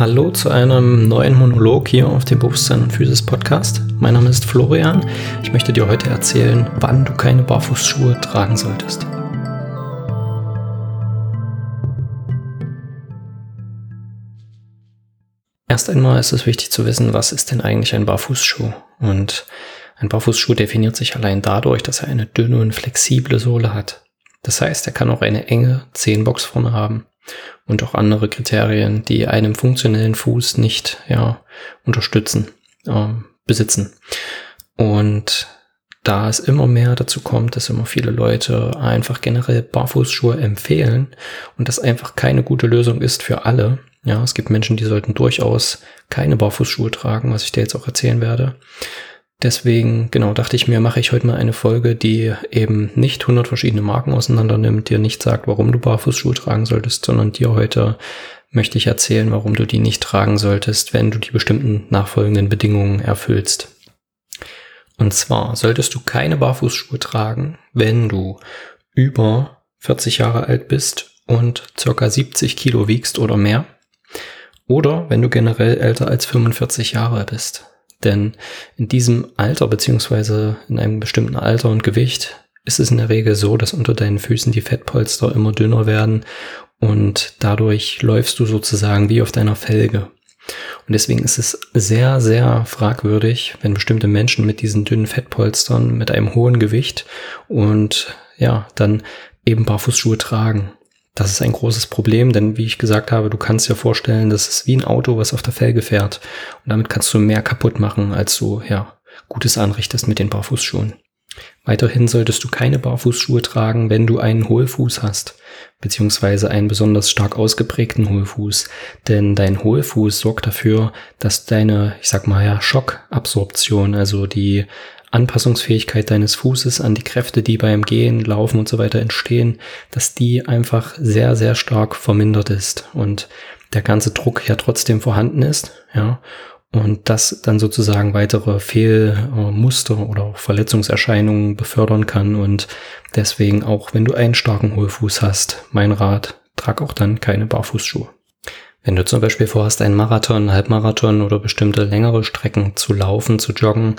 Hallo zu einem neuen Monolog hier auf dem Bewusstsein und Physis Podcast. Mein Name ist Florian. Ich möchte dir heute erzählen, wann du keine Barfußschuhe tragen solltest. Erst einmal ist es wichtig zu wissen, was ist denn eigentlich ein Barfußschuh? Und ein Barfußschuh definiert sich allein dadurch, dass er eine dünne und flexible Sohle hat. Das heißt, er kann auch eine enge Zehenbox vorne haben und auch andere Kriterien, die einem funktionellen Fuß nicht ja, unterstützen, äh, besitzen. Und da es immer mehr dazu kommt, dass immer viele Leute einfach generell Barfußschuhe empfehlen und das einfach keine gute Lösung ist für alle. Ja, es gibt Menschen, die sollten durchaus keine Barfußschuhe tragen, was ich dir jetzt auch erzählen werde. Deswegen, genau, dachte ich mir, mache ich heute mal eine Folge, die eben nicht 100 verschiedene Marken auseinander nimmt, dir nicht sagt, warum du Barfußschuhe tragen solltest, sondern dir heute möchte ich erzählen, warum du die nicht tragen solltest, wenn du die bestimmten nachfolgenden Bedingungen erfüllst. Und zwar solltest du keine Barfußschuhe tragen, wenn du über 40 Jahre alt bist und circa 70 Kilo wiegst oder mehr. Oder wenn du generell älter als 45 Jahre bist. Denn in diesem Alter beziehungsweise in einem bestimmten Alter und Gewicht ist es in der Regel so, dass unter deinen Füßen die Fettpolster immer dünner werden und dadurch läufst du sozusagen wie auf deiner Felge. Und deswegen ist es sehr, sehr fragwürdig, wenn bestimmte Menschen mit diesen dünnen Fettpolstern, mit einem hohen Gewicht und ja, dann eben Barfußschuhe tragen. Das ist ein großes Problem, denn wie ich gesagt habe, du kannst dir vorstellen, das ist wie ein Auto, was auf der Felge fährt. Und damit kannst du mehr kaputt machen, als du, ja, Gutes anrichtest mit den Barfußschuhen. Weiterhin solltest du keine Barfußschuhe tragen, wenn du einen Hohlfuß hast, beziehungsweise einen besonders stark ausgeprägten Hohlfuß. Denn dein Hohlfuß sorgt dafür, dass deine, ich sag mal ja, Schockabsorption, also die Anpassungsfähigkeit deines Fußes an die Kräfte, die beim Gehen, Laufen und so weiter entstehen, dass die einfach sehr, sehr stark vermindert ist und der ganze Druck ja trotzdem vorhanden ist, ja, und das dann sozusagen weitere Fehlmuster oder auch Verletzungserscheinungen befördern kann und deswegen auch, wenn du einen starken Hohlfuß hast, mein Rat, trag auch dann keine Barfußschuhe. Wenn du zum Beispiel vorhast, einen Marathon, Halbmarathon oder bestimmte längere Strecken zu laufen, zu joggen,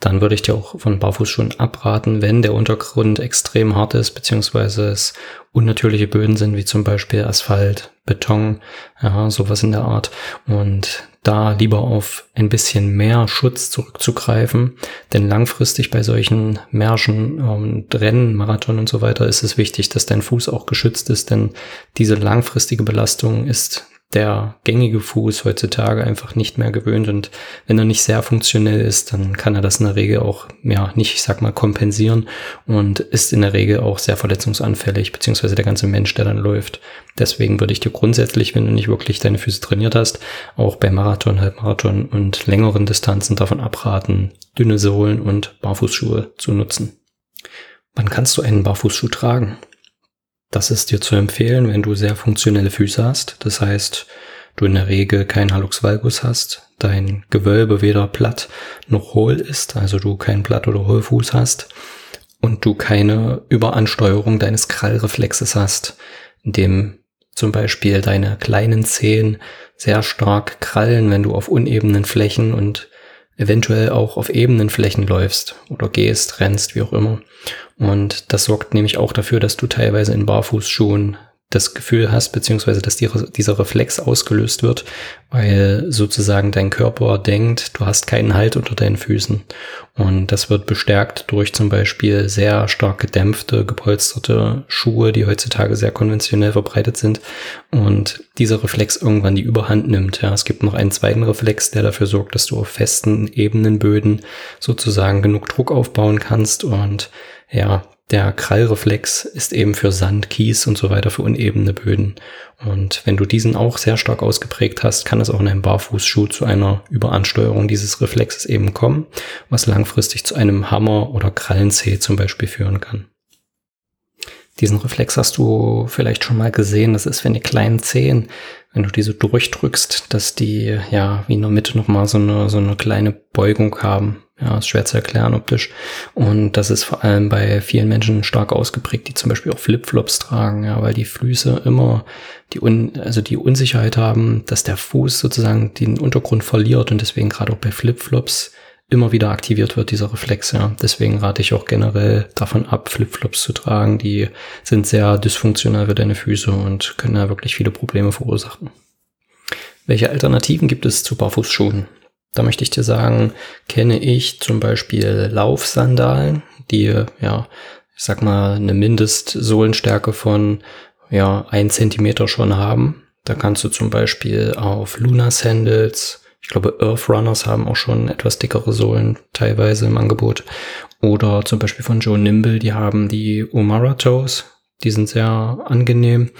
dann würde ich dir auch von Barfußschuhen abraten, wenn der Untergrund extrem hart ist, beziehungsweise es unnatürliche Böden sind, wie zum Beispiel Asphalt, Beton, ja, sowas in der Art. Und da lieber auf ein bisschen mehr Schutz zurückzugreifen, denn langfristig bei solchen Märschen, ähm, Rennen, Marathon und so weiter ist es wichtig, dass dein Fuß auch geschützt ist, denn diese langfristige Belastung ist der gängige Fuß heutzutage einfach nicht mehr gewöhnt und wenn er nicht sehr funktionell ist, dann kann er das in der Regel auch, ja, nicht, ich sag mal, kompensieren und ist in der Regel auch sehr verletzungsanfällig, beziehungsweise der ganze Mensch, der dann läuft. Deswegen würde ich dir grundsätzlich, wenn du nicht wirklich deine Füße trainiert hast, auch bei Marathon, Halbmarathon und längeren Distanzen davon abraten, dünne Sohlen und Barfußschuhe zu nutzen. Wann kannst du einen Barfußschuh tragen? Das ist dir zu empfehlen, wenn du sehr funktionelle Füße hast. Das heißt, du in der Regel keinen Hallux valgus hast, dein Gewölbe weder platt noch hohl ist, also du keinen Platt- oder Hohlfuß hast und du keine Überansteuerung deines Krallreflexes hast, indem zum Beispiel deine kleinen Zehen sehr stark krallen, wenn du auf unebenen Flächen und eventuell auch auf ebenen Flächen läufst oder gehst, rennst, wie auch immer. Und das sorgt nämlich auch dafür, dass du teilweise in Barfußschuhen das Gefühl hast, beziehungsweise dass die, dieser Reflex ausgelöst wird, weil sozusagen dein Körper denkt, du hast keinen Halt unter deinen Füßen. Und das wird bestärkt durch zum Beispiel sehr stark gedämpfte, gepolsterte Schuhe, die heutzutage sehr konventionell verbreitet sind. Und dieser Reflex irgendwann die Überhand nimmt. Ja, es gibt noch einen zweiten Reflex, der dafür sorgt, dass du auf festen, ebenen Böden sozusagen genug Druck aufbauen kannst und ja, der Krallreflex ist eben für Sand, Kies und so weiter für unebene Böden. Und wenn du diesen auch sehr stark ausgeprägt hast, kann es auch in einem Barfußschuh zu einer Überansteuerung dieses Reflexes eben kommen, was langfristig zu einem Hammer- oder Krallenzeh zum Beispiel führen kann. Diesen Reflex hast du vielleicht schon mal gesehen. Das ist, wenn die kleinen Zehen, wenn du diese durchdrückst, dass die ja wie in der Mitte nochmal so eine, so eine kleine Beugung haben Ja, ist schwer zu erklären optisch. Und das ist vor allem bei vielen Menschen stark ausgeprägt, die zum Beispiel auch Flipflops tragen, ja, weil die Füße immer die, Un also die Unsicherheit haben, dass der Fuß sozusagen den Untergrund verliert und deswegen gerade auch bei Flipflops immer wieder aktiviert wird, dieser Reflex, ja. Deswegen rate ich auch generell davon ab, Flipflops zu tragen. Die sind sehr dysfunktional für deine Füße und können ja wirklich viele Probleme verursachen. Welche Alternativen gibt es zu Barfußschuhen? Da möchte ich dir sagen, kenne ich zum Beispiel Laufsandalen, die, ja, ich sag mal, eine Mindestsohlenstärke von, ja, ein Zentimeter schon haben. Da kannst du zum Beispiel auf Luna Sandals, ich glaube, Earth Runners haben auch schon etwas dickere Sohlen teilweise im Angebot. Oder zum Beispiel von Joe Nimble, die haben die Umara Toes. Die sind sehr angenehm.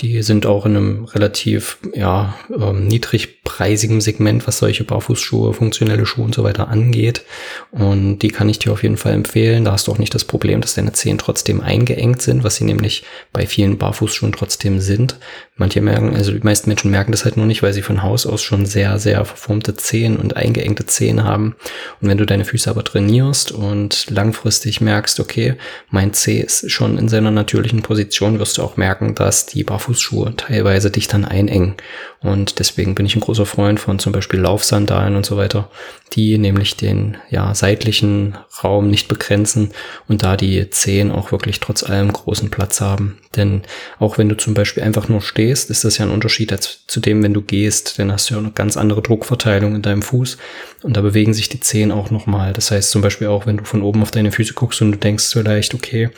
Die sind auch in einem relativ ja, ähm, niedrigpreisigem Segment, was solche Barfußschuhe, funktionelle Schuhe und so weiter angeht. Und die kann ich dir auf jeden Fall empfehlen. Da hast du auch nicht das Problem, dass deine Zehen trotzdem eingeengt sind, was sie nämlich bei vielen Barfußschuhen trotzdem sind. Manche merken, also die meisten Menschen merken das halt nur nicht, weil sie von Haus aus schon sehr, sehr verformte Zehen und eingeengte Zehen haben. Und wenn du deine Füße aber trainierst und langfristig merkst, okay, mein Zeh ist schon in seiner natürlichen Position, wirst du auch merken, dass die Barfußschuhe teilweise dich dann einengen. Und deswegen bin ich ein großer Freund von zum Beispiel Laufsandalen und so weiter, die nämlich den ja, seitlichen Raum nicht begrenzen und da die Zehen auch wirklich trotz allem großen Platz haben. Denn auch wenn du zum Beispiel einfach nur stehst, ist das ja ein Unterschied als zu dem, wenn du gehst, dann hast du ja eine ganz andere Druckverteilung in deinem Fuß und da bewegen sich die Zehen auch nochmal. Das heißt zum Beispiel auch, wenn du von oben auf deine Füße guckst und du denkst vielleicht, okay,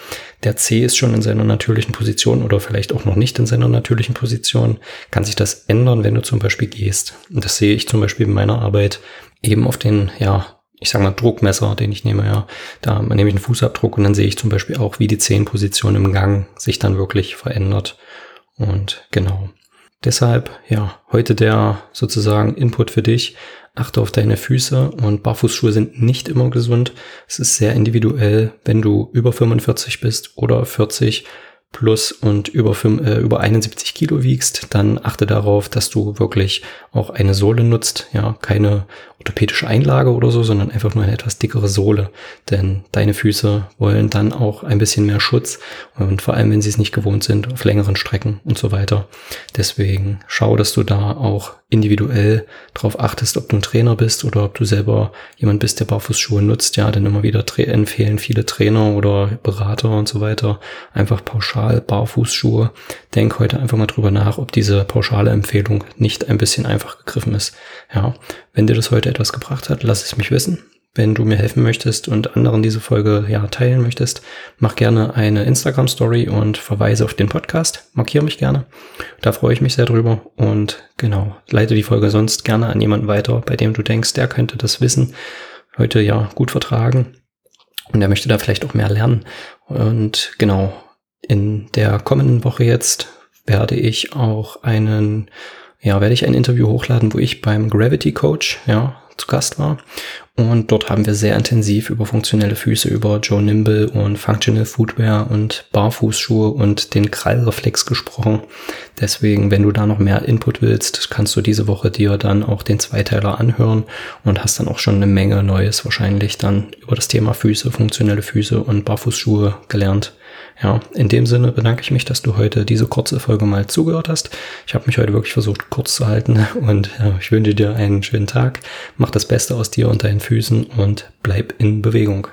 der Zeh ist schon in seiner natürlichen Position oder vielleicht auch noch nicht in seiner natürlichen Position, kann sich das ändern, wenn du zum Beispiel gehst. Und das sehe ich zum Beispiel in meiner Arbeit eben auf den, ja, ich sage mal Druckmesser, den ich nehme, ja. Da nehme ich einen Fußabdruck und dann sehe ich zum Beispiel auch, wie die Zehenposition im Gang sich dann wirklich verändert. Und genau. Deshalb, ja, heute der sozusagen Input für dich. Achte auf deine Füße und Barfußschuhe sind nicht immer gesund. Es ist sehr individuell, wenn du über 45 bist oder 40 plus und über, 5, äh, über 71 Kilo wiegst, dann achte darauf, dass du wirklich auch eine Sohle nutzt, ja, keine orthopädische Einlage oder so, sondern einfach nur eine etwas dickere Sohle. Denn deine Füße wollen dann auch ein bisschen mehr Schutz und vor allem, wenn sie es nicht gewohnt sind, auf längeren Strecken und so weiter. Deswegen schau, dass du da auch individuell darauf achtest, ob du ein Trainer bist oder ob du selber jemand bist, der Barfußschuhe nutzt. Ja, denn immer wieder empfehlen viele Trainer oder Berater und so weiter einfach pauschal Barfußschuhe. Denk heute einfach mal drüber nach, ob diese pauschale Empfehlung nicht ein bisschen einfach gegriffen ist. Ja, wenn dir das heute etwas gebracht hat, lass es mich wissen. Wenn du mir helfen möchtest und anderen diese Folge ja teilen möchtest, mach gerne eine Instagram Story und verweise auf den Podcast. Markiere mich gerne. Da freue ich mich sehr drüber und genau, leite die Folge sonst gerne an jemanden weiter, bei dem du denkst, der könnte das Wissen heute ja gut vertragen und der möchte da vielleicht auch mehr lernen. Und genau, in der kommenden Woche jetzt werde ich auch einen ja, werde ich ein Interview hochladen, wo ich beim Gravity Coach, ja, zu Gast war. Und dort haben wir sehr intensiv über funktionelle Füße, über Joe Nimble und Functional Footwear und Barfußschuhe und den Krallreflex gesprochen. Deswegen, wenn du da noch mehr Input willst, kannst du diese Woche dir dann auch den Zweiteiler anhören und hast dann auch schon eine Menge Neues wahrscheinlich dann über das Thema Füße, funktionelle Füße und Barfußschuhe gelernt. Ja, in dem Sinne bedanke ich mich, dass du heute diese kurze Folge mal zugehört hast. Ich habe mich heute wirklich versucht, kurz zu halten und ja, ich wünsche dir einen schönen Tag. Mach das Beste aus dir und deinen Füßen und bleib in Bewegung.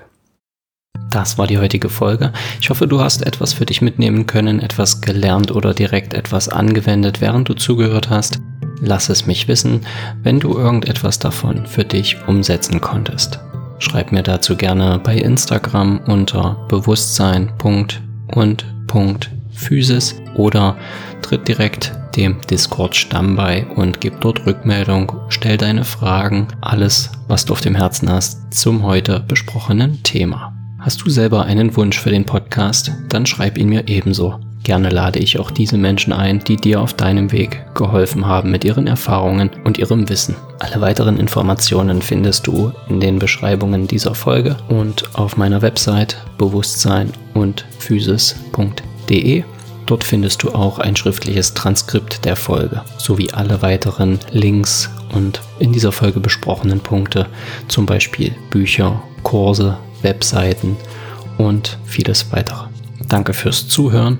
Das war die heutige Folge. Ich hoffe, du hast etwas für dich mitnehmen können, etwas gelernt oder direkt etwas angewendet, während du zugehört hast. Lass es mich wissen, wenn du irgendetwas davon für dich umsetzen konntest. Schreib mir dazu gerne bei Instagram unter bewusstsein.de und Punkt Physis oder tritt direkt dem Discord-Stamm bei und gib dort Rückmeldung, stell deine Fragen, alles, was du auf dem Herzen hast zum heute besprochenen Thema. Hast du selber einen Wunsch für den Podcast, dann schreib ihn mir ebenso. Gerne lade ich auch diese Menschen ein, die dir auf deinem Weg geholfen haben mit ihren Erfahrungen und ihrem Wissen. Alle weiteren Informationen findest du in den Beschreibungen dieser Folge und auf meiner Website bewusstsein und physis.de. Dort findest du auch ein schriftliches Transkript der Folge sowie alle weiteren Links und in dieser Folge besprochenen Punkte, zum Beispiel Bücher, Kurse, Webseiten und vieles weitere. Danke fürs Zuhören.